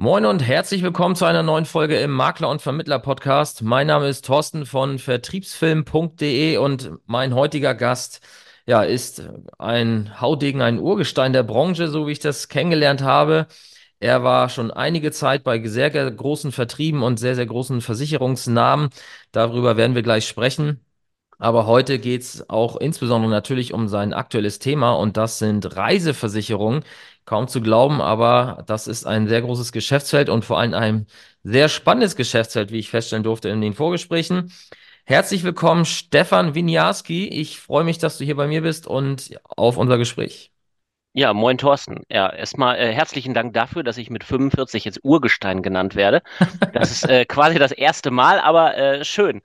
Moin und herzlich willkommen zu einer neuen Folge im Makler- und Vermittler-Podcast. Mein Name ist Thorsten von vertriebsfilm.de und mein heutiger Gast ja, ist ein Haudegen, ein Urgestein der Branche, so wie ich das kennengelernt habe. Er war schon einige Zeit bei sehr großen Vertrieben und sehr, sehr großen Versicherungsnamen. Darüber werden wir gleich sprechen. Aber heute geht es auch insbesondere natürlich um sein aktuelles Thema und das sind Reiseversicherungen. Kaum zu glauben, aber das ist ein sehr großes Geschäftsfeld und vor allem ein sehr spannendes Geschäftsfeld, wie ich feststellen durfte in den Vorgesprächen. Herzlich willkommen, Stefan Winiarski. Ich freue mich, dass du hier bei mir bist und auf unser Gespräch. Ja, moin Thorsten. Ja, erstmal äh, herzlichen Dank dafür, dass ich mit 45 jetzt Urgestein genannt werde. Das ist äh, quasi das erste Mal, aber äh, schön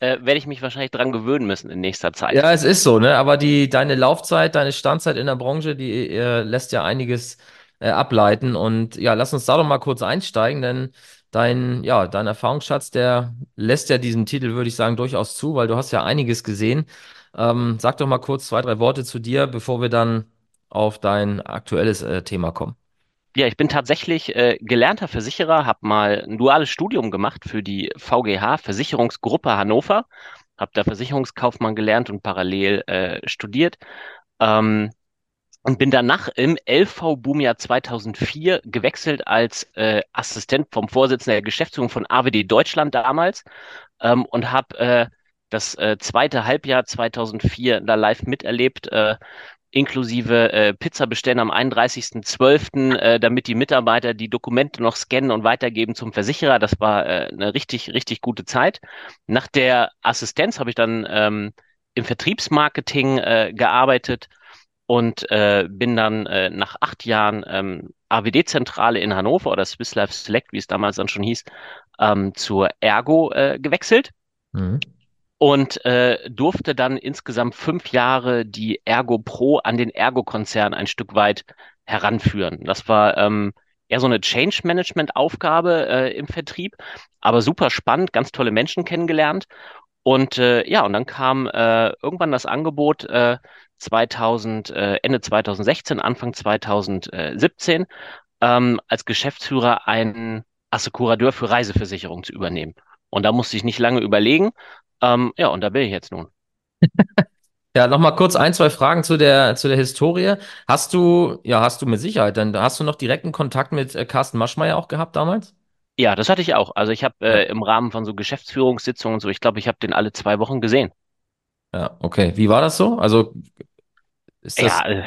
äh, werde ich mich wahrscheinlich dran gewöhnen müssen in nächster Zeit. Ja, es ist so, ne? Aber die, deine Laufzeit, deine Standzeit in der Branche, die äh, lässt ja einiges äh, ableiten. Und ja, lass uns da doch mal kurz einsteigen, denn dein, ja, dein Erfahrungsschatz, der lässt ja diesen Titel, würde ich sagen, durchaus zu, weil du hast ja einiges gesehen. Ähm, sag doch mal kurz zwei, drei Worte zu dir, bevor wir dann auf dein aktuelles äh, Thema kommen. Ja, ich bin tatsächlich äh, gelernter Versicherer, habe mal ein duales Studium gemacht für die VGH Versicherungsgruppe Hannover, habe da Versicherungskaufmann gelernt und parallel äh, studiert. Ähm, und bin danach im LV-Boomjahr 2004 gewechselt als äh, Assistent vom Vorsitzenden der Geschäftsführung von AWD Deutschland damals ähm, und habe äh, das äh, zweite Halbjahr 2004 da live miterlebt, äh, inklusive äh, Pizza bestellen am 31.12., äh, damit die Mitarbeiter die Dokumente noch scannen und weitergeben zum Versicherer. Das war äh, eine richtig, richtig gute Zeit. Nach der Assistenz habe ich dann ähm, im Vertriebsmarketing äh, gearbeitet und äh, bin dann äh, nach acht Jahren ähm, AWD-Zentrale in Hannover oder Swiss Life Select, wie es damals dann schon hieß, ähm, zur Ergo äh, gewechselt. Mhm und äh, durfte dann insgesamt fünf Jahre die Ergo Pro an den Ergo-Konzern ein Stück weit heranführen. Das war ähm, eher so eine Change-Management-Aufgabe äh, im Vertrieb, aber super spannend, ganz tolle Menschen kennengelernt. Und äh, ja, und dann kam äh, irgendwann das Angebot äh, 2000, äh, Ende 2016, Anfang 2017, ähm, als Geschäftsführer einen Assekurateur für Reiseversicherung zu übernehmen. Und da musste ich nicht lange überlegen, ähm, ja, und da bin ich jetzt nun. Ja, nochmal kurz ein, zwei Fragen zu der, zu der Historie. Hast du, ja, hast du mit Sicherheit, dann hast du noch direkten Kontakt mit äh, Carsten Maschmeyer auch gehabt damals? Ja, das hatte ich auch. Also ich habe äh, im Rahmen von so Geschäftsführungssitzungen und so, ich glaube, ich habe den alle zwei Wochen gesehen. Ja, okay. Wie war das so? Also ist das. Ja, äh,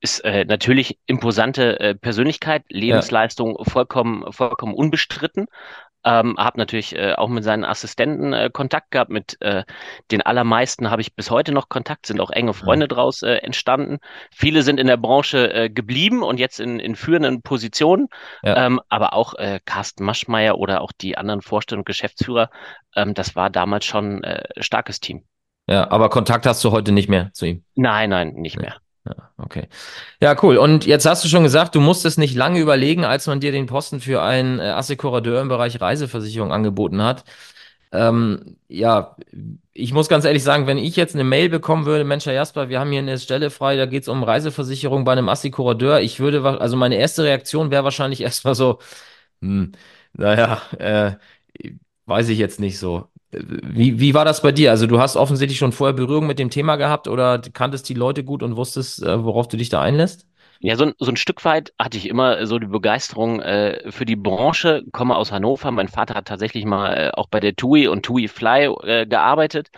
ist äh, natürlich imposante äh, Persönlichkeit, Lebensleistung ja. vollkommen, vollkommen unbestritten. Ähm, habe natürlich äh, auch mit seinen Assistenten äh, Kontakt gehabt. Mit äh, den allermeisten habe ich bis heute noch Kontakt, sind auch enge Freunde mhm. draus äh, entstanden. Viele sind in der Branche äh, geblieben und jetzt in, in führenden Positionen. Ja. Ähm, aber auch äh, Carsten Maschmeyer oder auch die anderen Vorstände und Geschäftsführer, ähm, das war damals schon äh, starkes Team. Ja, aber Kontakt hast du heute nicht mehr zu ihm? Nein, nein, nicht mehr. Ja, okay. Ja, cool. Und jetzt hast du schon gesagt, du musstest nicht lange überlegen, als man dir den Posten für einen äh, Assekurateur im Bereich Reiseversicherung angeboten hat. Ähm, ja, ich muss ganz ehrlich sagen, wenn ich jetzt eine Mail bekommen würde, Mensch, Herr Jasper, wir haben hier eine Stelle frei, da geht es um Reiseversicherung bei einem Assekurateur, ich würde, also meine erste Reaktion wäre wahrscheinlich erstmal so, hm, naja, äh, weiß ich jetzt nicht so. Wie, wie war das bei dir? Also du hast offensichtlich schon vorher Berührung mit dem Thema gehabt oder kanntest die Leute gut und wusstest, äh, worauf du dich da einlässt? Ja, so, so ein Stück weit hatte ich immer so die Begeisterung äh, für die Branche, komme aus Hannover. Mein Vater hat tatsächlich mal äh, auch bei der TUI und TUI Fly äh, gearbeitet.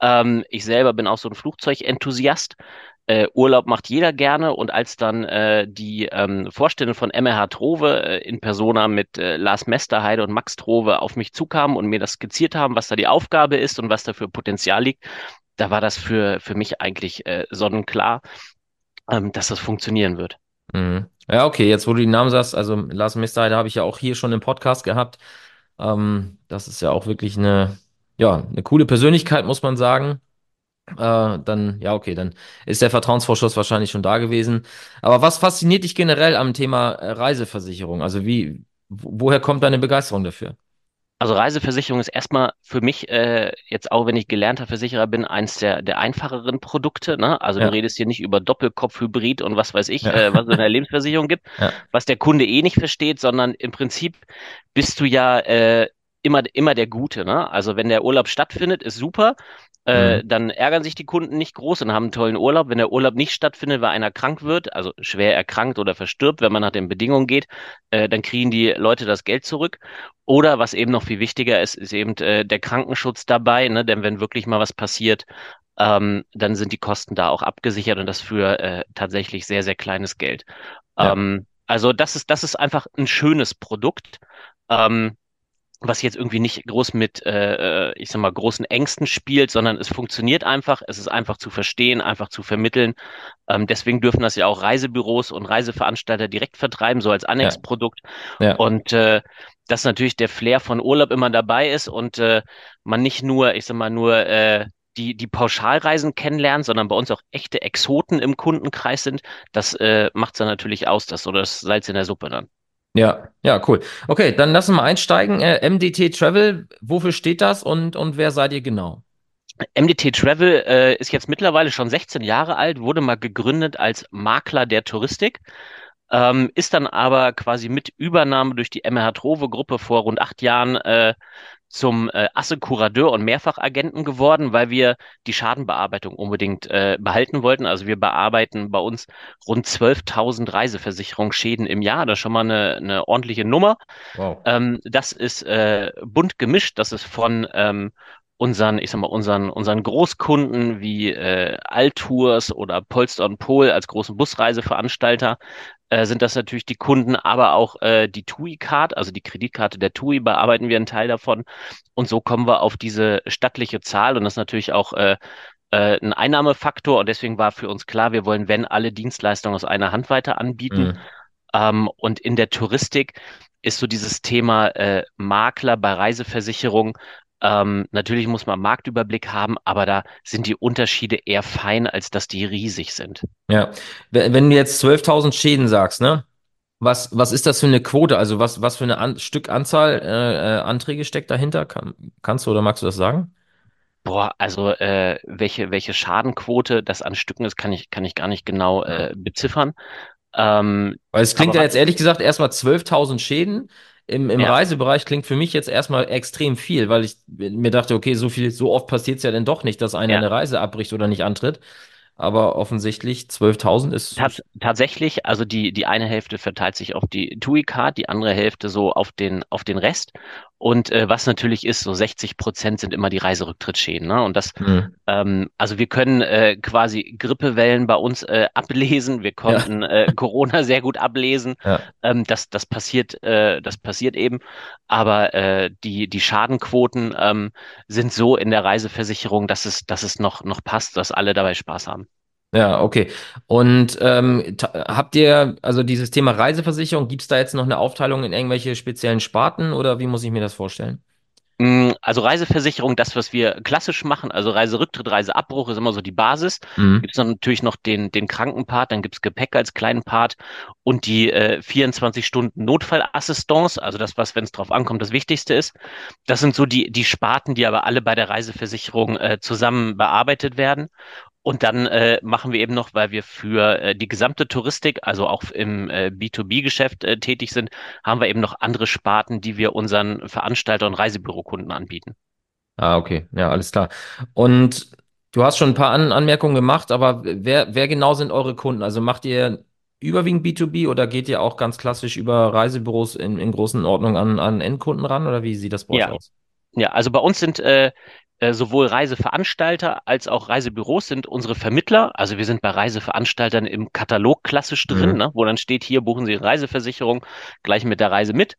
Ähm, ich selber bin auch so ein Flugzeugenthusiast äh, Urlaub macht jeder gerne und als dann äh, die ähm, Vorstände von MRH Trove äh, in Persona mit äh, Lars Mesterheide und Max Trove auf mich zukamen und mir das skizziert haben, was da die Aufgabe ist und was da für Potenzial liegt, da war das für, für mich eigentlich äh, sonnenklar, ähm, dass das funktionieren wird. Mhm. Ja, okay, jetzt wo du die Namen sagst, also Lars Mesterheide habe ich ja auch hier schon im Podcast gehabt. Ähm, das ist ja auch wirklich eine, ja, eine coole Persönlichkeit, muss man sagen äh, dann, ja, okay, dann ist der Vertrauensvorschuss wahrscheinlich schon da gewesen. Aber was fasziniert dich generell am Thema äh, Reiseversicherung? Also wie, woher kommt deine Begeisterung dafür? Also Reiseversicherung ist erstmal für mich, äh, jetzt auch wenn ich gelernter Versicherer bin, eins der, der einfacheren Produkte. Ne? Also du Ja, redest hier nicht über Doppelkopf-Hybrid und was weiß ich, ja, äh, was es in der Lebensversicherung gibt, ja. was der Kunde eh nicht versteht, sondern im Prinzip bist du ja äh, immer, immer der Gute. Ne? Also wenn der Urlaub stattfindet, ist super. Äh, Mhm. dann ärgern sich die Kunden nicht groß und haben einen tollen Urlaub. Wenn der Urlaub nicht stattfindet, weil einer krank wird, also schwer erkrankt oder verstirbt, wenn man nach den Bedingungen geht, äh, dann kriegen die Leute das Geld zurück. Oder was eben noch viel wichtiger ist, ist eben äh, der Krankenschutz dabei, ne? Denn wenn wirklich mal was passiert, ähm, dann sind die Kosten da auch abgesichert und das für äh, tatsächlich sehr, sehr kleines Geld. Ja, Ähm, also das ist, das ist einfach ein schönes Produkt. Ähm, was jetzt irgendwie nicht groß mit, äh, äh, ich sag mal, großen Ängsten spielt, sondern es funktioniert einfach, es ist einfach zu verstehen, einfach zu vermitteln. Ähm, deswegen dürfen das ja auch Reisebüros und Reiseveranstalter direkt vertreiben, so als ja, Annexprodukt. ja. Und äh, dass natürlich der Flair von Urlaub immer dabei ist und äh, man nicht nur, ich sag mal, nur äh, die, die Pauschalreisen kennenlernt, sondern bei uns auch echte Exoten im Kundenkreis sind, das äh, macht es dann natürlich aus, das so das Salz in der Suppe dann. Ja, ja, cool. Okay, dann lassen wir einsteigen. Äh, MDT Travel, wofür steht das und, und wer seid ihr genau? MDT Travel äh, ist jetzt mittlerweile schon 16 Jahre alt, wurde mal gegründet als Makler der Touristik, ähm, ist dann aber quasi mit Übernahme durch die MRH Trove Gruppe vor rund acht Jahren äh, zum äh, Assekurateur und Mehrfachagenten geworden, weil wir die Schadenbearbeitung unbedingt äh, behalten wollten. Also wir bearbeiten bei uns rund 12.000 Reiseversicherungsschäden im Jahr. Das ist schon mal eine, eine ordentliche Nummer. Wow. Ähm, das ist äh, bunt gemischt. Das ist von ähm, unseren, ich sag mal, unseren, unseren Großkunden wie äh, Altours oder Polster und Pol als großen Busreiseveranstalter äh, sind das natürlich die Kunden, aber auch äh, die TUI-Card, also die Kreditkarte der TUI, bearbeiten wir einen Teil davon. Und so kommen wir auf diese stattliche Zahl. Und das ist natürlich auch äh, äh, ein Einnahmefaktor. Und deswegen war für uns klar, wir wollen, wenn alle Dienstleistungen aus einer Hand weiter anbieten. Mhm. Ähm, und in der Touristik ist so dieses Thema äh, Makler bei Reiseversicherung. Ähm, natürlich muss man Marktüberblick haben, aber da sind die Unterschiede eher fein, als dass die riesig sind. Ja. Wenn du jetzt 12.000 Schäden sagst, ne? Was, was ist das für eine Quote? Also was, was für eine An Stückanzahl äh, äh, Anträge steckt dahinter? Kann, kannst du oder magst du das sagen? Boah, also äh, welche, welche Schadenquote das an Stücken ist, kann ich, kann ich gar nicht genau äh, beziffern. Ähm, Weil es klingt ja jetzt ehrlich gesagt erstmal 12.000 Schäden. Im, im ja, Reisebereich klingt für mich jetzt erstmal extrem viel, weil ich mir dachte, okay, so viel, so oft passiert es ja dann doch nicht, dass einer ja, eine Reise abbricht oder nicht antritt. Aber offensichtlich 12.000 ist, Tats tatsächlich, also die, die eine Hälfte verteilt sich auf die TUI-Card, die andere Hälfte so auf den, auf den Rest. Und äh, was natürlich ist, so 60 Prozent sind immer die Reiserücktrittsschäden. Ne? Und das, hm, ähm, also wir können äh, quasi Grippewellen bei uns äh, ablesen. Wir ja, konnten äh, Corona sehr gut ablesen. ja, Ähm, das, das passiert, äh, das passiert eben. Aber äh, die, die Schadenquoten ähm, sind so in der Reiseversicherung, dass es, dass es noch, noch passt, dass alle dabei Spaß haben. Ja, okay. Und ähm, habt ihr, also dieses Thema Reiseversicherung, gibt es da jetzt noch eine Aufteilung in irgendwelche speziellen Sparten oder wie muss ich mir das vorstellen? Mm, Also Reiseversicherung, das, was wir klassisch machen, also Reiserücktritt, Reiseabbruch ist immer so die Basis. Mhm. Gibt es dann natürlich noch den, den Krankenpart, dann gibt's Gepäck als kleinen Part und die äh, 24 Stunden Notfallassistance, also das, was, wenn es drauf ankommt, das Wichtigste ist. Das sind so die, die Sparten, die aber alle bei der Reiseversicherung äh, zusammen bearbeitet werden. Und dann äh, machen wir eben noch, weil wir für äh, die gesamte Touristik, also auch im äh, B2B-Geschäft äh, tätig sind, haben wir eben noch andere Sparten, die wir unseren Veranstalter- und Reisebürokunden anbieten. Ah, okay, ja, alles klar. Und du hast schon ein paar An Anmerkungen gemacht, aber wer, wer genau sind eure Kunden? Also macht ihr überwiegend B2B oder geht ihr auch ganz klassisch über Reisebüros in, in großen Ordnungen an, an Endkunden ran oder wie sieht das bei euch Ja, aus? ja, also bei uns sind äh, sowohl Reiseveranstalter als auch Reisebüros sind unsere Vermittler. Also wir sind bei Reiseveranstaltern im Katalog klassisch drin, Mhm. ne, wo dann steht, hier buchen Sie Reiseversicherung gleich mit der Reise mit.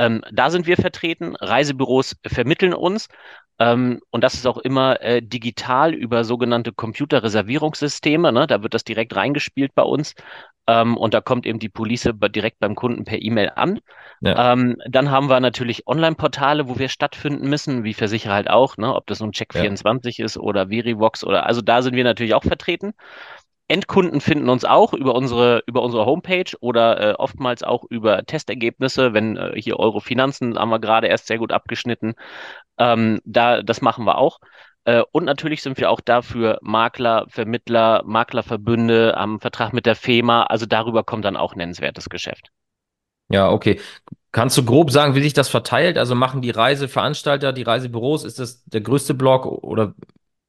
Ähm, da sind wir vertreten. Reisebüros vermitteln uns. Ähm, und das ist auch immer äh, digital über sogenannte Computerreservierungssysteme. Ne? Da wird das direkt reingespielt bei uns. Ähm, und da kommt eben die Police direkt beim Kunden per E-Mail an. Ja, Ähm, dann haben wir natürlich Online-Portale, wo wir stattfinden müssen, wie Versicherer halt auch, ne? Ob das nun ja, Check24 ist oder Verivox oder also da sind wir natürlich auch vertreten. Endkunden finden uns auch über unsere, über unsere Homepage oder äh, oftmals auch über Testergebnisse. Wenn äh, hier Euro Finanzen haben wir gerade erst sehr gut abgeschnitten. Ähm, da, das machen wir auch. Äh, und natürlich sind wir auch dafür Makler, Vermittler, Maklerverbünde am Vertrag mit der FEMA. Also darüber kommt dann auch nennenswertes Geschäft. Ja, okay. Kannst du grob sagen, wie sich das verteilt? Also machen die Reiseveranstalter, die Reisebüros, ist das der größte Block oder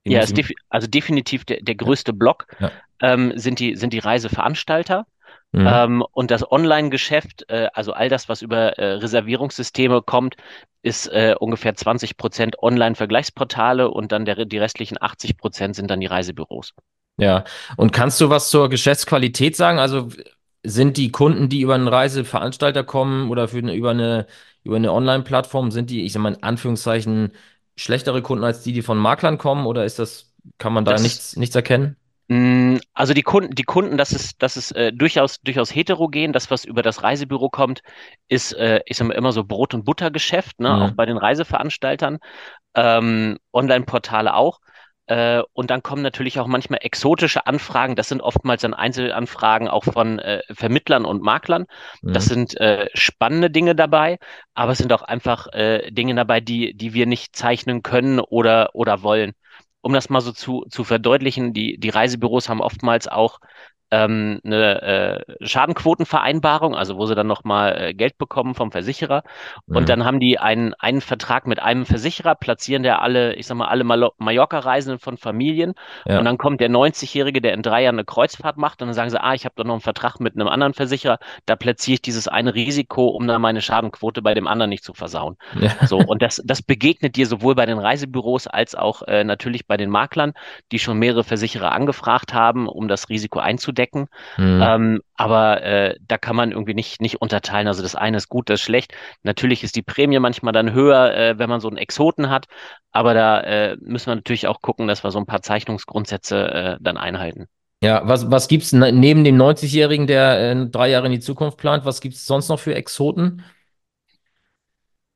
wie Ja, defi also definitiv der, der größte Block ja. ähm, sind die, sind die Reiseveranstalter. Mhm. Ähm, und das Online-Geschäft, äh, also all das, was über äh, Reservierungssysteme kommt, ist äh, ungefähr 20 Prozent Online-Vergleichsportale und dann der, die restlichen 80 Prozent sind dann die Reisebüros. Ja. Und kannst du was zur Geschäftsqualität sagen? Also sind die Kunden, die über einen Reiseveranstalter kommen oder für über eine, über eine Online-Plattform, sind die, ich sag mal in Anführungszeichen, schlechtere Kunden als die, die von Maklern kommen? Oder ist das, kann man da Das nichts, nichts erkennen? mh, also die Kunden, die Kunden, das ist, das ist äh, durchaus, durchaus heterogen. Das, was über das Reisebüro kommt, ist, äh, ich sag mal, immer so Brot- und Buttergeschäft, ne? Auch Mhm. bei den Reiseveranstaltern. ähm, Online-Portale auch. Äh, und dann kommen natürlich auch manchmal exotische Anfragen. Das sind oftmals dann Einzelanfragen auch von äh, Vermittlern und Maklern. Das Mhm. sind äh, spannende Dinge dabei, aber es sind auch einfach äh, Dinge dabei, die, die wir nicht zeichnen können oder, oder wollen. Um das mal so zu, zu verdeutlichen, die, die Reisebüros haben oftmals auch ähm, eine äh, Schadenquotenvereinbarung, also wo sie dann nochmal äh, Geld bekommen vom Versicherer. Und Mhm. dann haben die einen, einen Vertrag mit einem Versicherer, platzieren der alle, ich sag mal, alle Mallorca-Reisenden von Familien. Und Ja. dann kommt der 90-Jährige, der in drei Jahren eine Kreuzfahrt macht. Und dann sagen sie, ah, ich habe doch noch einen Vertrag mit einem anderen Versicherer. Da platziere ich dieses eine Risiko, um dann meine Schadenquote bei dem anderen nicht zu versauen. Ja. So, und das, das begegnet dir sowohl bei den Reisebüros als auch äh, natürlich bei den Maklern, die schon mehrere Versicherer angefragt haben, um das Risiko einzudecken. Mhm. Ähm, aber äh, da kann man irgendwie nicht, nicht unterteilen. Also das eine ist gut, das ist schlecht. Natürlich ist die Prämie manchmal dann höher, äh, wenn man so einen Exoten hat. Aber da äh, müssen wir natürlich auch gucken, dass wir so ein paar Zeichnungsgrundsätze äh, dann einhalten. Ja, was, was gibt's ne- neben dem 90-Jährigen, der äh, drei Jahre in die Zukunft plant, was gibt's sonst noch für Exoten?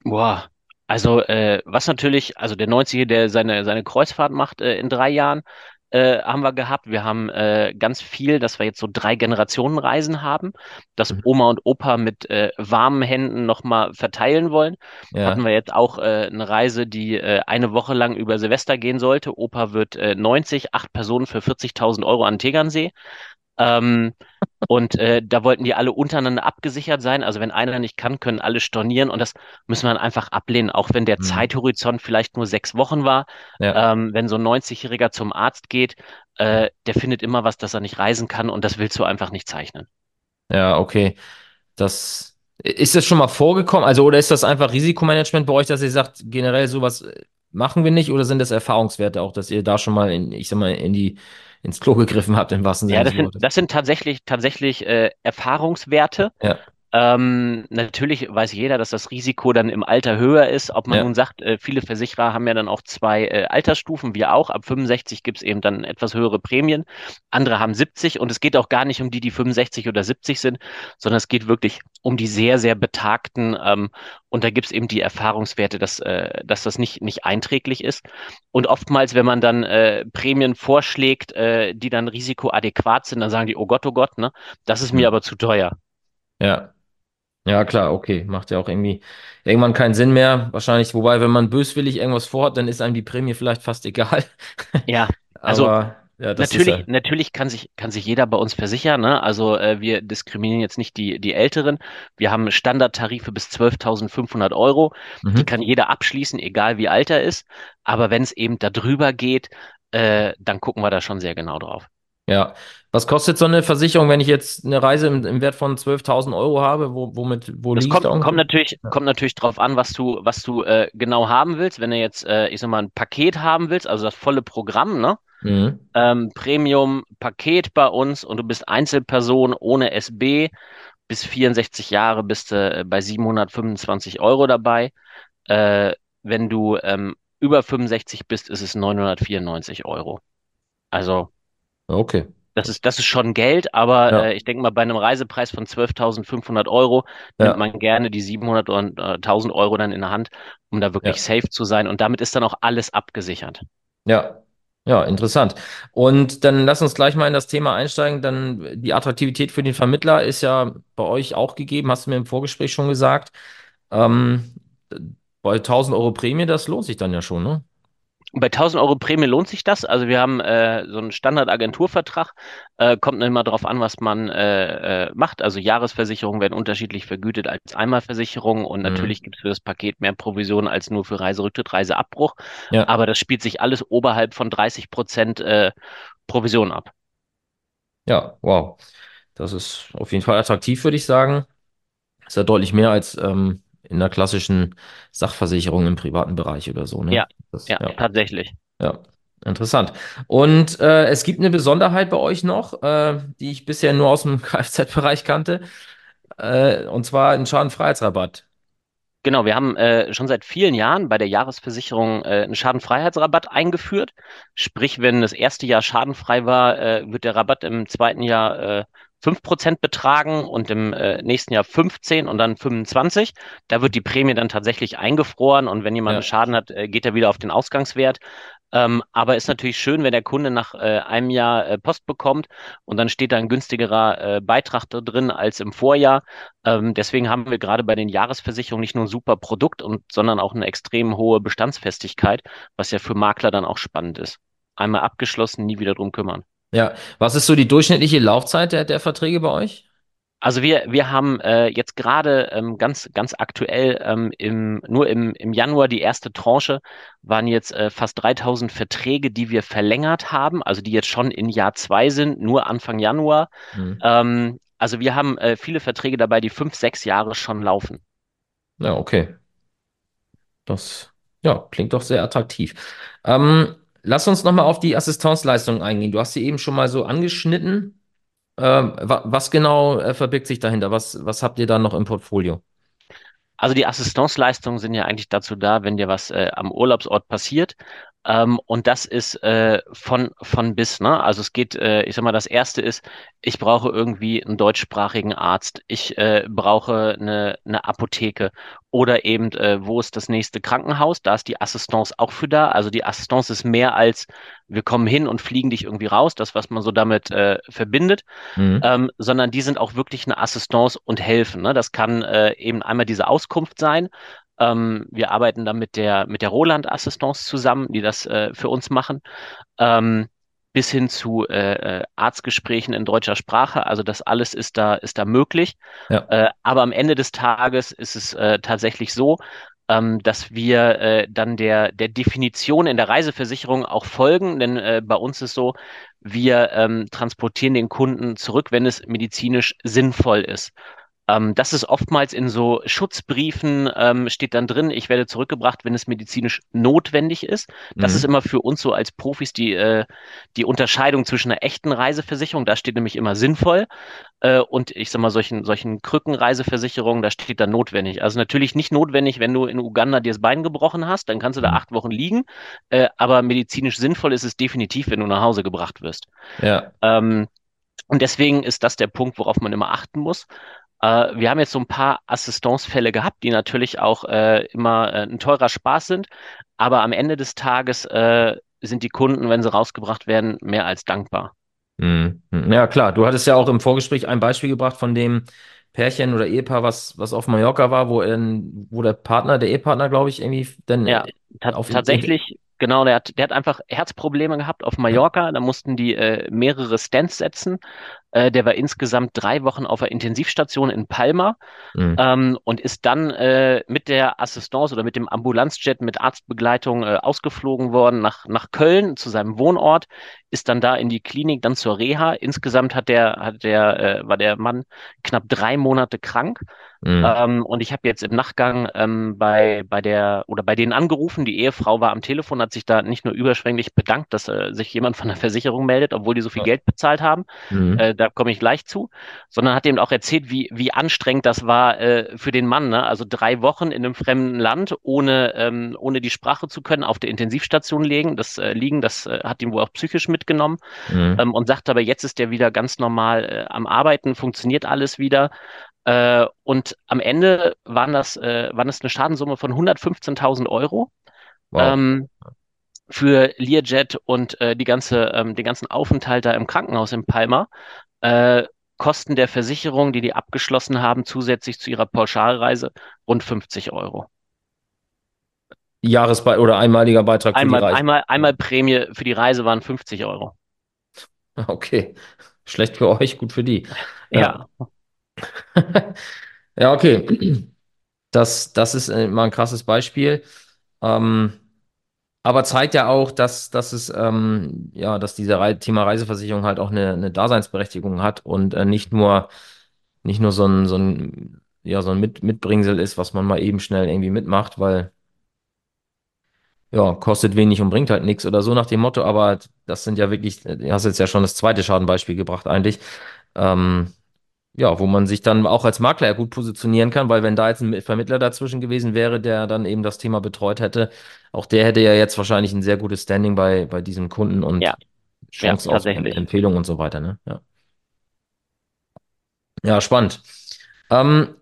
Boah, also äh, was natürlich, also der 90er, der seine, seine Kreuzfahrt macht äh, in drei Jahren, äh, haben wir gehabt. Wir haben äh, ganz viel, dass wir jetzt so drei Generationen Reisen haben, dass Mhm. Oma und Opa mit äh, warmen Händen nochmal verteilen wollen. Hatten Ja. wir jetzt auch äh, eine Reise, die äh, eine Woche lang über Silvester gehen sollte. Opa wird äh, 90, acht Personen für 40.000 Euro an Tegernsee. Ähm, und äh, da wollten die alle untereinander abgesichert sein. Also wenn einer nicht kann, können alle stornieren. Und das müssen wir dann einfach ablehnen, auch wenn der Mhm. Zeithorizont vielleicht nur sechs Wochen war. Ja. Ähm, wenn so ein 90-Jähriger zum Arzt geht, äh, der findet immer was, dass er nicht reisen kann. Und das willst du einfach nicht zeichnen. Ja, okay. Das ist das schon mal vorgekommen? Also, oder ist das einfach Risikomanagement bei euch, dass ihr sagt, generell sowas äh, machen wir nicht, oder sind das Erfahrungswerte auch, dass ihr da schon mal in, ich sag mal, in die, ins Klo gegriffen habt, im wahrsten Sinne Ja, das sind, das sind tatsächlich, tatsächlich äh, Erfahrungswerte. Ja, Ähm, natürlich weiß jeder, dass das Risiko dann im Alter höher ist. Ob man ja, nun sagt, äh, viele Versicherer haben ja dann auch zwei äh, Altersstufen, wir auch. Ab 65 gibt es eben dann etwas höhere Prämien. Andere haben 70 und es geht auch gar nicht um die, die 65 oder 70 sind, sondern es geht wirklich um die sehr, sehr Betagten. Ähm, und da gibt es eben die Erfahrungswerte, dass, äh, dass das nicht, nicht einträglich ist. Und oftmals, wenn man dann äh, Prämien vorschlägt, äh, die dann risikoadäquat sind, dann sagen die, oh Gott, oh Gott, ne, das ist mir hm, aber zu teuer. ja. Ja, klar, okay. Macht ja auch irgendwie irgendwann keinen Sinn mehr. Wahrscheinlich, wobei, wenn man böswillig irgendwas vorhat, dann ist einem die Prämie vielleicht fast egal. Ja, also Aber ja, Natürlich, ja. natürlich kann sich, kann sich jeder bei uns versichern, ne? Also äh, wir diskriminieren jetzt nicht die, die Älteren. Wir haben Standardtarife bis 12.500 Euro. Die Mhm. kann jeder abschließen, egal wie alt er ist. Aber wenn es eben da drüber geht, äh, dann gucken wir da schon sehr genau drauf. Ja. Was kostet so eine Versicherung, wenn ich jetzt eine Reise im, im Wert von 12.000 Euro habe? Wo, womit, wo Das liege ich da kommt, kommt natürlich, Ja. kommt natürlich drauf an, was du, was du äh, genau haben willst. Wenn du jetzt, äh, ich sag mal, ein Paket haben willst, also das volle Programm, ne? Mhm. ähm, Premium-Paket bei uns und du bist Einzelperson ohne SB. Bis 64 Jahre bist du äh, bei 725 Euro dabei. Äh, wenn du ähm, über 65 bist, ist es 994 Euro. Also Okay. das ist, das ist schon Geld, aber Ja. äh, ich denke mal, bei einem Reisepreis von 12.500 Euro nimmt Ja. man gerne die 700 und äh, 1000 Euro dann in der Hand, um da wirklich Ja. safe zu sein. Und damit ist dann auch alles abgesichert. Ja. Ja, interessant. Und dann lass uns gleich mal in das Thema einsteigen. Dann die Attraktivität für den Vermittler ist ja bei euch auch gegeben, hast du mir im Vorgespräch schon gesagt. Ähm, bei 1000 Euro Prämie, das lohnt sich dann ja schon, ne? Bei 1000 Euro Prämie lohnt sich das. Also wir haben äh, so einen Standard-Agenturvertrag. Äh, kommt immer darauf an, was man äh, äh, macht. Also Jahresversicherungen werden unterschiedlich vergütet als Einmalversicherung und Mhm. natürlich gibt es für das Paket mehr Provision als nur für Reiserücktritt, Reiseabbruch. Ja, Aber das spielt sich alles oberhalb von 30 Prozent äh, Provision ab. ja, wow. Das ist auf jeden Fall attraktiv, würde ich sagen. Ist ja deutlich mehr als ähm, in der klassischen Sachversicherung im privaten Bereich oder so, ne? Ja, Das, ja, ja. tatsächlich. Ja, interessant. Und äh, es gibt eine Besonderheit bei euch noch, äh, die ich bisher nur aus dem Kfz-Bereich kannte, äh, und zwar einen Schadenfreiheitsrabatt. Genau, wir haben äh, schon seit vielen Jahren bei der Jahresversicherung äh, einen Schadenfreiheitsrabatt eingeführt. Sprich, wenn das erste Jahr schadenfrei war, äh, wird der Rabatt im zweiten Jahr äh, 5% betragen und im äh, nächsten Jahr 15 und dann 25. Da wird die Prämie dann tatsächlich eingefroren und wenn jemand einen Ja, Schaden hat, äh, geht er wieder auf den Ausgangswert. Ähm, aber ist natürlich schön, wenn der Kunde nach äh, einem Jahr äh, Post bekommt und dann steht da ein günstigerer äh, Beitrag da drin als im Vorjahr. Ähm, deswegen haben wir gerade bei den Jahresversicherungen nicht nur ein super Produkt und, sondern auch eine extrem hohe Bestandsfestigkeit, was ja für Makler dann auch spannend ist. Einmal abgeschlossen, nie wieder drum kümmern. Ja. Was ist so die durchschnittliche Laufzeit der, der Verträge bei euch? Also wir, wir haben äh, jetzt gerade ähm, ganz, ganz aktuell ähm, im, nur im, im Januar die erste Tranche waren jetzt äh, fast 3000 Verträge, die wir verlängert haben, also die jetzt schon in Jahr zwei sind, nur Anfang Januar. Hm. Ähm, also wir haben äh, viele Verträge dabei, die fünf, sechs Jahre schon laufen. Ja, okay. Das, ja, klingt doch sehr attraktiv. Ähm, lass uns nochmal auf die Assistenzleistung eingehen. Du hast sie eben schon mal so angeschnitten. Ähm, wa was genau äh, verbirgt sich dahinter? Was, was habt ihr da noch im Portfolio? Also die Assistenzleistungen sind ja eigentlich dazu da, wenn dir was äh, am Urlaubsort passiert. Ähm, und das ist äh, von, von bis, ne? Also es geht, äh, ich sag mal, das erste ist, ich brauche irgendwie einen deutschsprachigen Arzt, ich äh, brauche eine, eine Apotheke oder eben, äh, wo ist das nächste Krankenhaus? Da ist die Assistance auch für da. Also die Assistance ist mehr als, wir kommen hin und fliegen dich irgendwie raus, das, was man so damit äh, verbindet Mhm. ähm, sondern die sind auch wirklich eine Assistance und helfen. Ne? Das kann äh, eben einmal diese Auskunft sein. Ähm, wir arbeiten da mit der, mit der Roland Assistance zusammen, die das äh, für uns machen. Ähm, bis hin zu äh, äh, Arztgesprächen in deutscher Sprache. Also das alles ist da, ist da möglich. Ja. Äh, aber am Ende des Tages ist es äh, tatsächlich so, ähm, dass wir äh, dann der, der Definition in der Reiseversicherung auch folgen. Denn äh, bei uns ist so, wir ähm, transportieren den Kunden zurück, wenn es medizinisch sinnvoll ist. Ähm, das ist oftmals in so Schutzbriefen, ähm, steht dann drin, ich werde zurückgebracht, wenn es medizinisch notwendig ist. Das ist Mhm. immer für uns so als Profis die, äh, die Unterscheidung zwischen einer echten Reiseversicherung, da steht nämlich immer sinnvoll, äh, und ich sag mal, solchen, solchen Krückenreiseversicherungen, da steht dann notwendig. Also natürlich nicht notwendig, wenn du in Uganda dir das Bein gebrochen hast, dann kannst du da Mhm. acht Wochen liegen, äh, aber medizinisch sinnvoll ist es definitiv, wenn du nach Hause gebracht wirst. Ja. Ähm, und deswegen ist das der Punkt, worauf man immer achten muss. Äh, wir haben jetzt so ein paar Assistenzfälle gehabt, die natürlich auch äh, immer äh, ein teurer Spaß sind, aber am Ende des Tages äh, sind die Kunden, wenn sie rausgebracht werden, mehr als dankbar. Mhm. Mhm. Ja, klar. Du hattest ja auch im Vorgespräch ein Beispiel gebracht von dem Pärchen oder Ehepaar, was, was auf Mallorca war, wo, er, wo der Partner, der Ehepartner, glaube ich, irgendwie dann Ja, auf tatsächlich, genau, der hat, der hat einfach Herzprobleme gehabt auf. Mallorca. Da mussten die äh, mehrere Stents setzen. Äh, der war insgesamt drei Wochen auf der Intensivstation in Palma. Mhm. ähm, und ist dann äh, mit der Assistance oder mit dem Ambulanzjet mit Arztbegleitung äh, ausgeflogen worden nach, nach Köln zu seinem Wohnort, ist dann da in die Klinik, dann zur Reha. Insgesamt hat der, hat der, äh, war der Mann knapp drei Monate krank. Mhm. Ähm, und ich habe jetzt im Nachgang ähm, bei, bei der oder bei denen angerufen. Die Ehefrau war am Telefon, hat sich da nicht nur überschwänglich bedankt, dass äh, sich jemand von der Versicherung meldet, obwohl die so viel Ja. Geld bezahlt haben. Mhm. Äh, da komme ich gleich zu, sondern hat eben auch erzählt, wie, wie anstrengend das war äh, für den Mann. Ne? Also drei Wochen in einem fremden Land, ohne, ähm, ohne die Sprache zu können, auf der Intensivstation liegen. Das äh, liegen, das äh, hat ihn wohl auch psychisch mitgenommen Mhm. ähm, und sagt aber, jetzt ist er wieder ganz normal äh, am Arbeiten, funktioniert alles wieder. Äh, und am Ende waren das, äh, waren das eine Schadensumme von 115.000 Euro. Wow. Ähm, für Learjet und äh, die ganze, ähm, den ganzen Aufenthalt da im Krankenhaus in Palma äh, Kosten der Versicherung, die die abgeschlossen haben, zusätzlich zu ihrer Pauschalreise rund 50 Euro. Jahresbeitrag oder einmaliger Beitrag Einmal, für die Reise. einmal, einmal Prämie für die Reise waren 50 Euro. Okay. Schlecht für euch, gut für die. Ja. Ja, okay. Das, das ist äh, mal ein krasses Beispiel. Ähm, aber zeigt ja auch, dass, dass es, ähm, ja, dass dieser Rei Thema Reiseversicherung halt auch eine, eine Daseinsberechtigung hat und äh, nicht nur, nicht nur so ein, so ein, ja, so ein Mit Mitbringsel ist, was man mal eben schnell irgendwie mitmacht, weil, ja, kostet wenig und bringt halt nichts oder so nach dem Motto, aber das sind ja wirklich, du hast jetzt ja schon das zweite Schadenbeispiel gebracht eigentlich. Ähm, ja, wo man sich dann auch als Makler ja gut positionieren kann, weil wenn da jetzt ein Vermittler dazwischen gewesen wäre, der dann eben das Thema betreut hätte, auch der hätte ja jetzt wahrscheinlich ein sehr gutes Standing bei, bei diesem Kunden und Ja, ja, Chance auf tatsächlich. Empfehlungen und so weiter, ne? Ja, ja spannend. Ähm,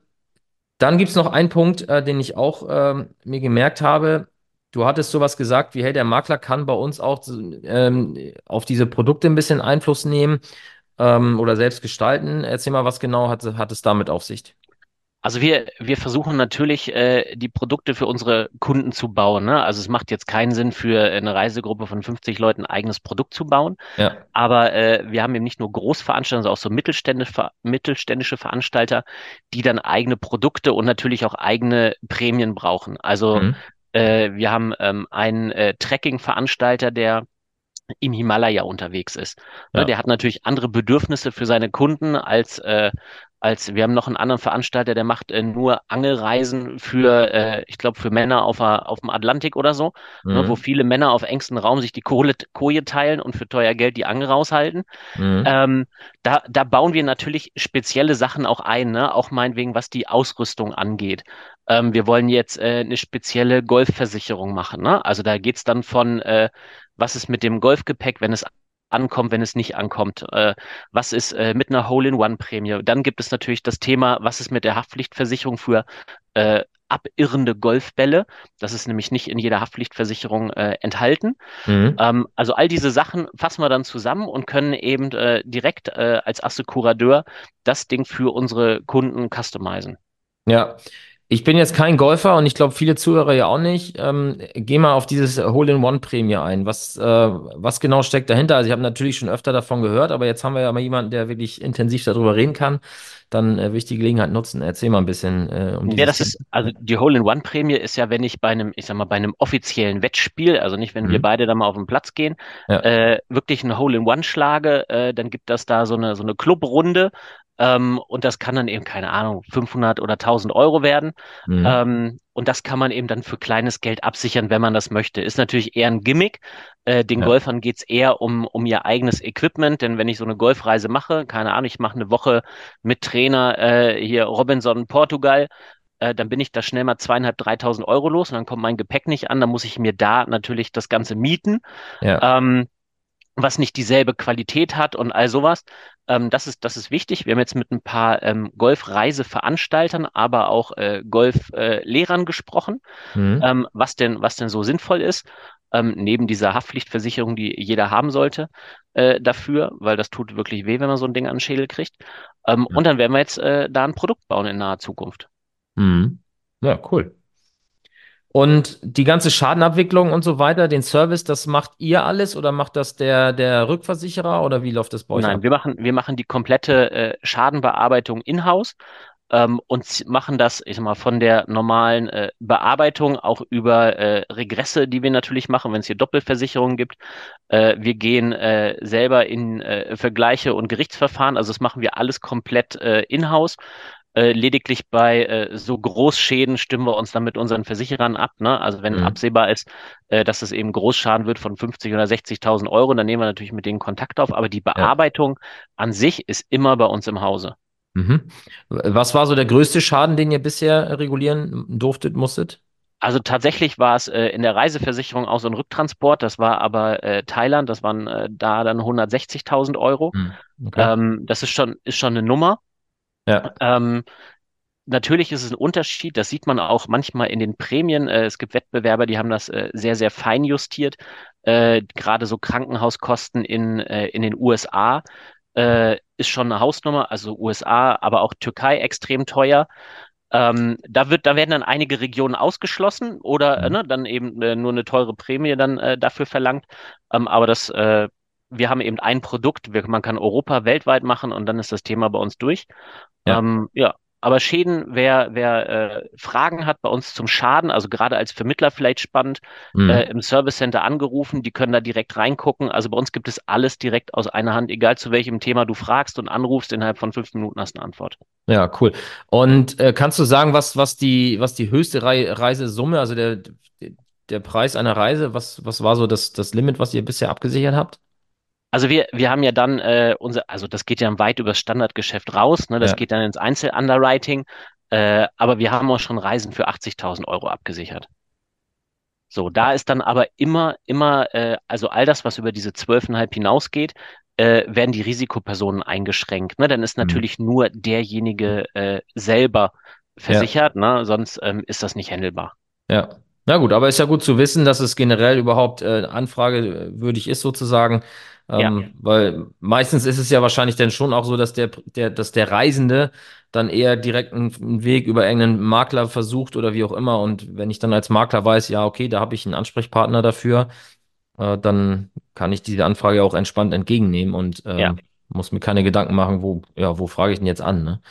dann gibt es noch einen Punkt, äh, den ich auch ähm, mir gemerkt habe. Du hattest sowas gesagt, wie, hey, der Makler kann bei uns auch ähm, auf diese Produkte ein bisschen Einfluss nehmen ähm, oder selbst gestalten. Erzähl mal, was genau hat, hat es damit auf sich? Also wir, wir versuchen natürlich, äh, die Produkte für unsere Kunden zu bauen. Ne? Also es macht jetzt keinen Sinn für eine Reisegruppe von 50 Leuten ein eigenes Produkt zu bauen. Ja. Aber äh, wir haben eben nicht nur Großveranstalter, sondern auch so mittelständische, mittelständische Veranstalter, die dann eigene Produkte und natürlich auch eigene Prämien brauchen. Also Mhm. Äh, wir haben ähm, einen äh, Trekking-Veranstalter, der im Himalaya unterwegs ist. Ne, Ja. der hat natürlich andere Bedürfnisse für seine Kunden als, äh, als wir haben noch einen anderen Veranstalter, der macht äh, nur Angelreisen für, äh, ich glaube, für Männer auf, auf dem Atlantik oder so, ne, wo Mhm. viele Männer auf engstem Raum sich die Kohle, Koje teilen und für teuer Geld die Angel raushalten. Mhm. Ähm, da, da bauen wir natürlich spezielle Sachen auch ein, ne? Auch meinetwegen, was die Ausrüstung angeht. Ähm, wir wollen jetzt äh, eine spezielle Golfversicherung machen, ne? Also da geht's dann von, äh, was ist mit dem Golfgepäck, wenn es ankommt, wenn es nicht ankommt? Äh, was ist äh, mit einer Hole-in-One-Prämie? Dann gibt es natürlich das Thema, was ist mit der Haftpflichtversicherung für äh, abirrende Golfbälle? Das ist nämlich nicht in jeder Haftpflichtversicherung äh, enthalten. Mhm. Ähm, also all diese Sachen fassen wir dann zusammen und können eben äh, direkt äh, als Assekurateur das Ding für unsere Kunden customizen. Ja. Ich bin jetzt kein Golfer und ich glaube, viele Zuhörer ja auch nicht. Ähm, geh mal auf dieses Hole-in-One-Prämie ein. Was, äh, was genau steckt dahinter? Also ich habe natürlich schon öfter davon gehört, aber jetzt haben wir ja mal jemanden, der wirklich intensiv darüber reden kann. Dann äh, will ich die Gelegenheit nutzen. Erzähl mal ein bisschen äh, um Ja, das Thema. ist, also die Hole-in-One-Prämie ist ja, wenn ich bei einem, ich sag mal, bei einem offiziellen Wettspiel, also nicht, wenn wir Mhm. beide da mal auf den Platz gehen, Ja. äh, wirklich ein Hole-in-One schlage, äh, dann gibt das da so eine, so eine Clubrunde, ähm, und das kann dann eben, keine Ahnung, 500 oder 1000 Euro werden. Mhm. Ähm, und das kann man eben dann für kleines Geld absichern, wenn man das möchte. Ist natürlich eher ein Gimmick. Äh, den Ja. Golfern geht's eher um, um ihr eigenes Equipment, denn wenn ich so eine Golfreise mache, keine Ahnung, ich mache eine Woche mit Trainer äh, hier Robinson Portugal, äh, dann bin ich da schnell mal zweieinhalb, dreitausend Euro los und dann kommt mein Gepäck nicht an, dann muss ich mir da natürlich das Ganze mieten. Ja. Ähm, was nicht dieselbe Qualität hat und all sowas. Ähm, das ist, das ist wichtig. Wir haben jetzt mit ein paar ähm, Golfreiseveranstaltern, aber auch äh, Golflehrern gesprochen, Mhm. ähm, was denn, was denn so sinnvoll ist, ähm, neben dieser Haftpflichtversicherung, die jeder haben sollte, äh, dafür, weil das tut wirklich weh, wenn man so ein Ding an den Schädel kriegt. Ähm, Ja. und dann werden wir jetzt äh, da ein Produkt bauen in naher Zukunft. Mhm. Ja, cool. Und die ganze Schadenabwicklung und so weiter, den Service, das macht ihr alles oder macht das der, der Rückversicherer oder wie läuft das bei euch Nein, ab? wir machen, wir machen die komplette äh, Schadenbearbeitung in-house ähm, und machen das, ich sag mal, von der normalen äh, Bearbeitung auch über äh, Regresse, die wir natürlich machen, wenn es hier Doppelversicherungen gibt. Äh, wir gehen äh, selber in äh, Vergleiche und Gerichtsverfahren, also das machen wir alles komplett äh, in-house. Äh, lediglich bei äh, so Großschäden stimmen wir uns dann mit unseren Versicherern ab. Ne? Also wenn Mhm. absehbar ist, äh, dass es eben Großschaden wird von 50 oder 60.000 Euro, dann nehmen wir natürlich mit denen Kontakt auf. Aber die Ja. Bearbeitung an sich ist immer bei uns im Hause. Mhm. Was war so der größte Schaden, den ihr bisher regulieren durftet, musstet? Also tatsächlich war es äh, in der Reiseversicherung auch so ein Rücktransport. Das war aber äh, Thailand. Das waren äh, da dann 160.000 Euro. Mhm. Okay. Ähm, das ist schon, ist schon eine Nummer. Ja. Ähm, natürlich ist es ein Unterschied, das sieht man auch manchmal in den Prämien. Äh, es gibt Wettbewerber, die haben das äh, sehr, sehr fein justiert. Äh, gerade so Krankenhauskosten in, äh, in den USA äh, ist schon eine Hausnummer, also USA, aber auch Türkei extrem teuer. Ähm, da wird, da werden dann einige Regionen ausgeschlossen oder äh, ne, dann eben äh, nur eine teure Prämie dann äh, dafür verlangt. Ähm, aber das, äh, wir haben eben ein Produkt, wir, man kann Europa weltweit machen und dann ist das Thema bei uns durch. Ja. Ähm, ja, aber Schäden, wer, wer äh, Fragen hat bei uns zum Schaden, also gerade als Vermittler vielleicht spannend, äh, Mhm. im Service Center angerufen, die können da direkt reingucken. Also bei uns gibt es alles direkt aus einer Hand, egal zu welchem Thema du fragst und anrufst, innerhalb von fünf Minuten hast du eine Antwort. Ja, cool. Und äh, kannst du sagen, was, was die, was die höchste Rei Reisesumme, also der, der Preis einer Reise, was, was war so das, das Limit, was ihr bisher abgesichert habt? Also wir, wir haben ja dann äh, unser, also das geht ja weit übers Standardgeschäft raus, ne? Das Ja. geht dann ins Einzelunderwriting, äh, aber wir haben auch schon Reisen für 80.000 Euro abgesichert. So, da ist dann aber immer, immer, äh, also all das, was über diese 12,5 hinausgeht, äh, werden die Risikopersonen eingeschränkt. Ne? Dann ist Mhm. natürlich nur derjenige äh, selber Ja. versichert, ne? Sonst ähm, ist das nicht handelbar. Ja. Na gut, aber ist ja gut zu wissen, dass es generell überhaupt äh, anfragewürdig ist sozusagen, Ja, ähm, weil meistens ist es ja wahrscheinlich dann schon auch so, dass der, der, dass der Reisende dann eher direkt einen, Weg über irgendeinen Makler versucht oder wie auch immer. Und wenn ich dann als Makler weiß, ja, okay, da habe ich einen Ansprechpartner dafür, äh, dann kann ich diese Anfrage auch entspannt entgegennehmen und ja. ähm, muss mir keine Gedanken machen, wo, ja, wo frage ich denn jetzt an, ne?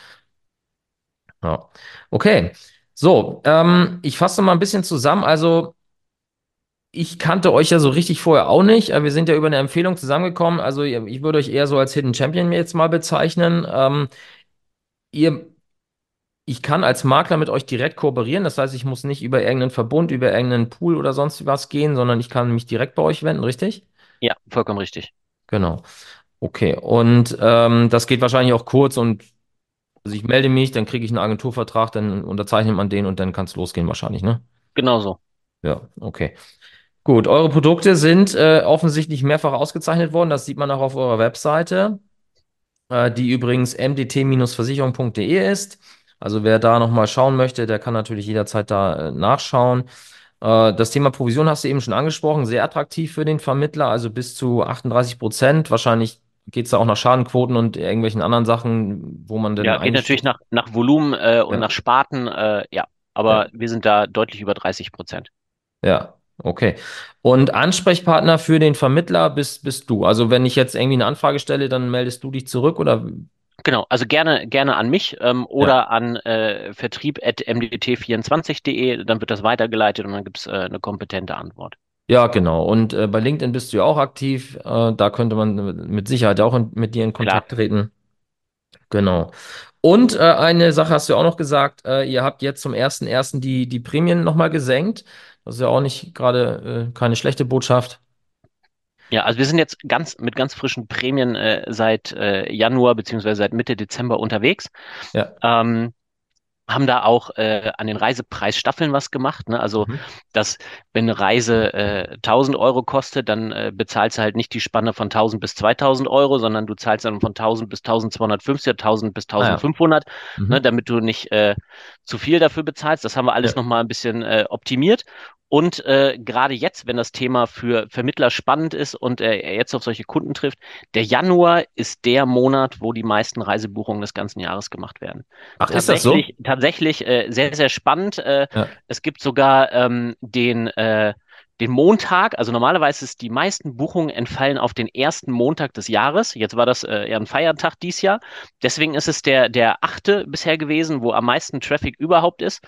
Ja. Okay. So, ähm, ich fasse mal ein bisschen zusammen. Also, ich kannte euch ja so richtig vorher auch nicht. äh, Wir sind ja über eine Empfehlung zusammengekommen. Also, ich würde euch eher so als Hidden Champion jetzt mal bezeichnen. Ähm, ihr, ich kann als Makler mit euch direkt kooperieren. Das heißt, ich muss nicht über irgendeinen Verbund, über irgendeinen Pool oder sonst was gehen, sondern ich kann mich direkt bei euch wenden, richtig? Ja, vollkommen richtig. Genau. Okay. Und ähm, das geht wahrscheinlich auch kurz und also ich melde mich, dann kriege ich einen Agenturvertrag, dann unterzeichnet man den und dann kann es losgehen wahrscheinlich, ne? Genau so. Ja, okay. Gut, eure Produkte sind äh, offensichtlich mehrfach ausgezeichnet worden. Das sieht man auch auf eurer Webseite, äh, die übrigens mdt-versicherung.de ist. Also wer da nochmal schauen möchte, der kann natürlich jederzeit da äh, nachschauen. Äh, das Thema Provision hast du eben schon angesprochen, sehr attraktiv für den Vermittler, also bis zu 38 Prozent. Wahrscheinlich geht es da auch nach Schadenquoten und irgendwelchen anderen Sachen, wo man dann Ja, geht natürlich nach, nach Volumen äh, und Ja, nach Sparten, äh, ja. Aber ja. wir sind da deutlich über 30 Prozent. Ja, okay. Und Ansprechpartner für den Vermittler bist, bist du. Also wenn ich jetzt irgendwie eine Anfrage stelle, dann meldest du dich zurück oder? Genau, also gerne, gerne an mich ähm, Ja. oder an äh, vertrieb.mdt24.de, dann wird das weitergeleitet und dann gibt's äh, eine kompetente Antwort. Ja, genau. Und äh, bei LinkedIn bist du ja auch aktiv. Äh, da könnte man mit Sicherheit auch in, mit dir in Klar. Kontakt treten. Genau. Und äh, eine Sache hast du ja auch noch gesagt, äh, ihr habt jetzt zum ersten ersten die, die Prämien nochmal gesenkt. Das ist ja auch nicht gerade äh, keine schlechte Botschaft. Ja, also wir sind jetzt ganz mit ganz frischen Prämien äh, seit äh, Januar beziehungsweise seit Mitte Dezember unterwegs. Ja. Ähm, haben da auch äh, an den Reisepreisstaffeln was gemacht. Ne? Also, Mhm. dass wenn eine Reise äh, 1000 Euro kostet, dann äh, bezahlst du halt nicht die Spanne von 1000 bis 2000 Euro, sondern du zahlst dann von 1000 bis 1250 oder 1000 bis Ah ja. 1500, ne? Mhm. Damit du nicht äh, zu viel dafür bezahlst. Das haben wir Ja. alles nochmal ein bisschen äh, optimiert. Und äh, gerade jetzt, wenn das Thema für Vermittler spannend ist und äh, er jetzt auf solche Kunden trifft, der Januar ist der Monat, wo die meisten Reisebuchungen des ganzen Jahres gemacht werden. Ach, ist das so? Tatsächlich, tatsächlich äh, sehr, sehr spannend. Äh, Ja. es gibt sogar ähm, den, äh, den Montag, also normalerweise ist die meisten Buchungen entfallen auf den ersten Montag des Jahres. Jetzt war das äh, eher ein Feiertag dies Jahr. Deswegen ist es der, der achte bisher gewesen, wo am meisten Traffic überhaupt ist.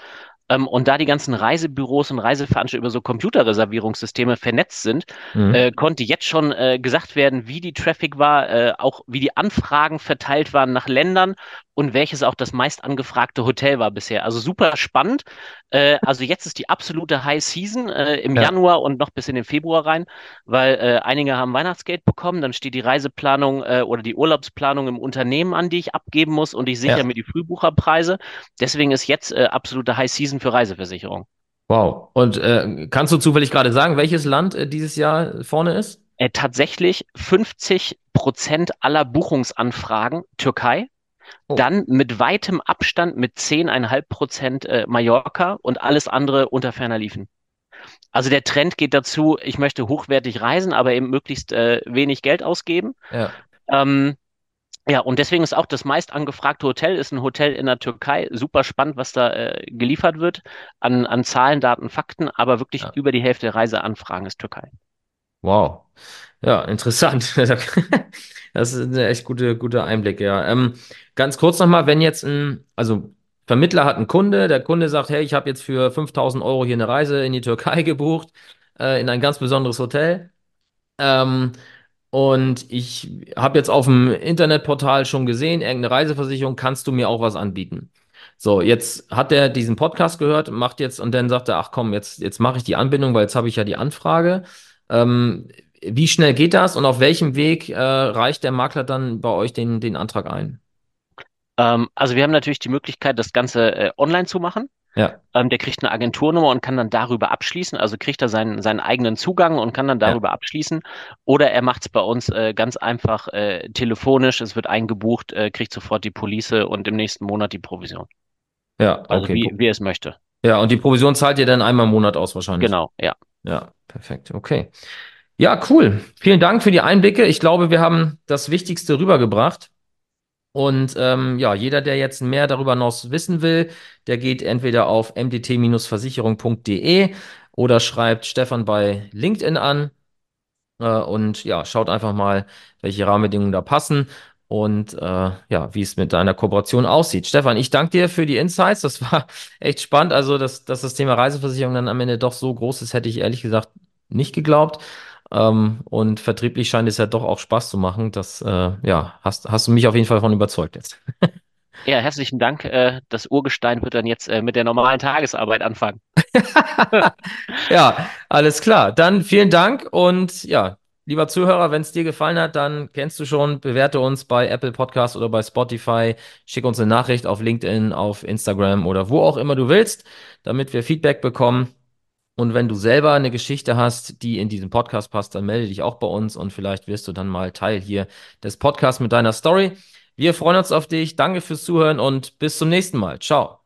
Ähm, und da die ganzen Reisebüros und Reiseveranstalter über so Computerreservierungssysteme vernetzt sind, Mhm. äh, konnte jetzt schon äh, gesagt werden, wie die Traffic war, äh, auch wie die Anfragen verteilt waren nach Ländern und welches auch das meist angefragte Hotel war bisher. Also super spannend. Äh, also jetzt ist die absolute High Season äh, im Ja. Januar und noch bis in den Februar rein, weil äh, einige haben Weihnachtsgeld bekommen, dann steht die Reiseplanung oder die Urlaubsplanung im Unternehmen an, die ich abgeben muss und ich sichere Ja. mir die Frühbucherpreise. Deswegen ist jetzt absolute High Season für Reiseversicherung. Wow. Und äh, kannst du zufällig gerade sagen, welches Land äh, dieses Jahr vorne ist? Äh, tatsächlich 50 Prozent aller Buchungsanfragen Türkei. Oh, Dann mit weitem Abstand mit 10,5 Prozent äh, Mallorca und alles andere unter ferner Liefen. Also der Trend geht dazu, ich möchte hochwertig reisen, aber eben möglichst äh, wenig Geld ausgeben. ja, Ähm, ja, und deswegen ist auch das meist angefragte Hotel ist ein Hotel in der Türkei. Super spannend, was da äh, geliefert wird an, an Zahlen, Daten, Fakten, aber wirklich ja. über die Hälfte der Reiseanfragen ist Türkei. Wow. Ja, interessant. Das ist ein echt gute, guter Einblick, ja. Ähm, ganz kurz nochmal, wenn jetzt ein, also Vermittler hat einen Kunde, der Kunde sagt, hey, ich habe jetzt für 5000 Euro hier eine Reise in die Türkei gebucht, äh, in ein ganz besonderes Hotel. Ähm, und ich habe jetzt auf dem Internetportal schon gesehen, irgendeine Reiseversicherung, kannst du mir auch was anbieten? So, jetzt hat er diesen Podcast gehört, macht jetzt und dann sagt er, ach komm, jetzt, jetzt mache ich die Anbindung, weil jetzt habe ich ja die Anfrage. Ähm, wie schnell geht das und auf welchem Weg äh, reicht der Makler dann bei euch den, den Antrag ein? Ähm, also wir haben natürlich die Möglichkeit, das Ganze äh, online zu machen. Ja, Ähm, der kriegt eine Agenturnummer und kann dann darüber abschließen. Also kriegt er seinen, seinen eigenen Zugang und kann dann ja, darüber abschließen. Oder er macht es bei uns äh, ganz einfach äh, telefonisch. Es wird eingebucht, äh, kriegt sofort die Police und im nächsten Monat die Provision. ja, Also okay, wie, gut. wie er es möchte. Ja, und die Provision zahlt ihr dann einmal im Monat aus wahrscheinlich. Genau, ja. Ja, perfekt, okay. Ja, cool. Vielen Dank für die Einblicke. Ich glaube, wir haben das Wichtigste rübergebracht. Und ähm, ja, jeder, der jetzt mehr darüber noch wissen will, der geht entweder auf mdt-versicherung.de oder schreibt Stefan bei LinkedIn an. Äh, und ja, schaut einfach mal, welche Rahmenbedingungen da passen und äh, ja, wie es mit deiner Kooperation aussieht. Stefan, ich danke dir für die Insights. Das war echt spannend. Also, dass, dass das Thema Reiseversicherung dann am Ende doch so groß ist, hätte ich ehrlich gesagt nicht geglaubt. Ähm, und vertrieblich scheint es ja doch auch Spaß zu machen. Das, äh, ja, hast, hast du mich auf jeden Fall davon überzeugt jetzt. Ja, herzlichen Dank. Äh, das Urgestein wird dann jetzt äh, mit der normalen Tagesarbeit anfangen. Ja, alles klar. Dann vielen Dank und ja, lieber Zuhörer, wenn es dir gefallen hat, dann kennst du schon, bewerte uns bei Apple Podcast oder bei Spotify, schick uns eine Nachricht auf LinkedIn, auf Instagram oder wo auch immer du willst, damit wir Feedback bekommen. Und wenn du selber eine Geschichte hast, die in diesen Podcast passt, dann melde dich auch bei uns und vielleicht wirst du dann mal Teil hier des Podcasts mit deiner Story. Wir freuen uns auf dich. Danke fürs Zuhören und bis zum nächsten Mal. Ciao.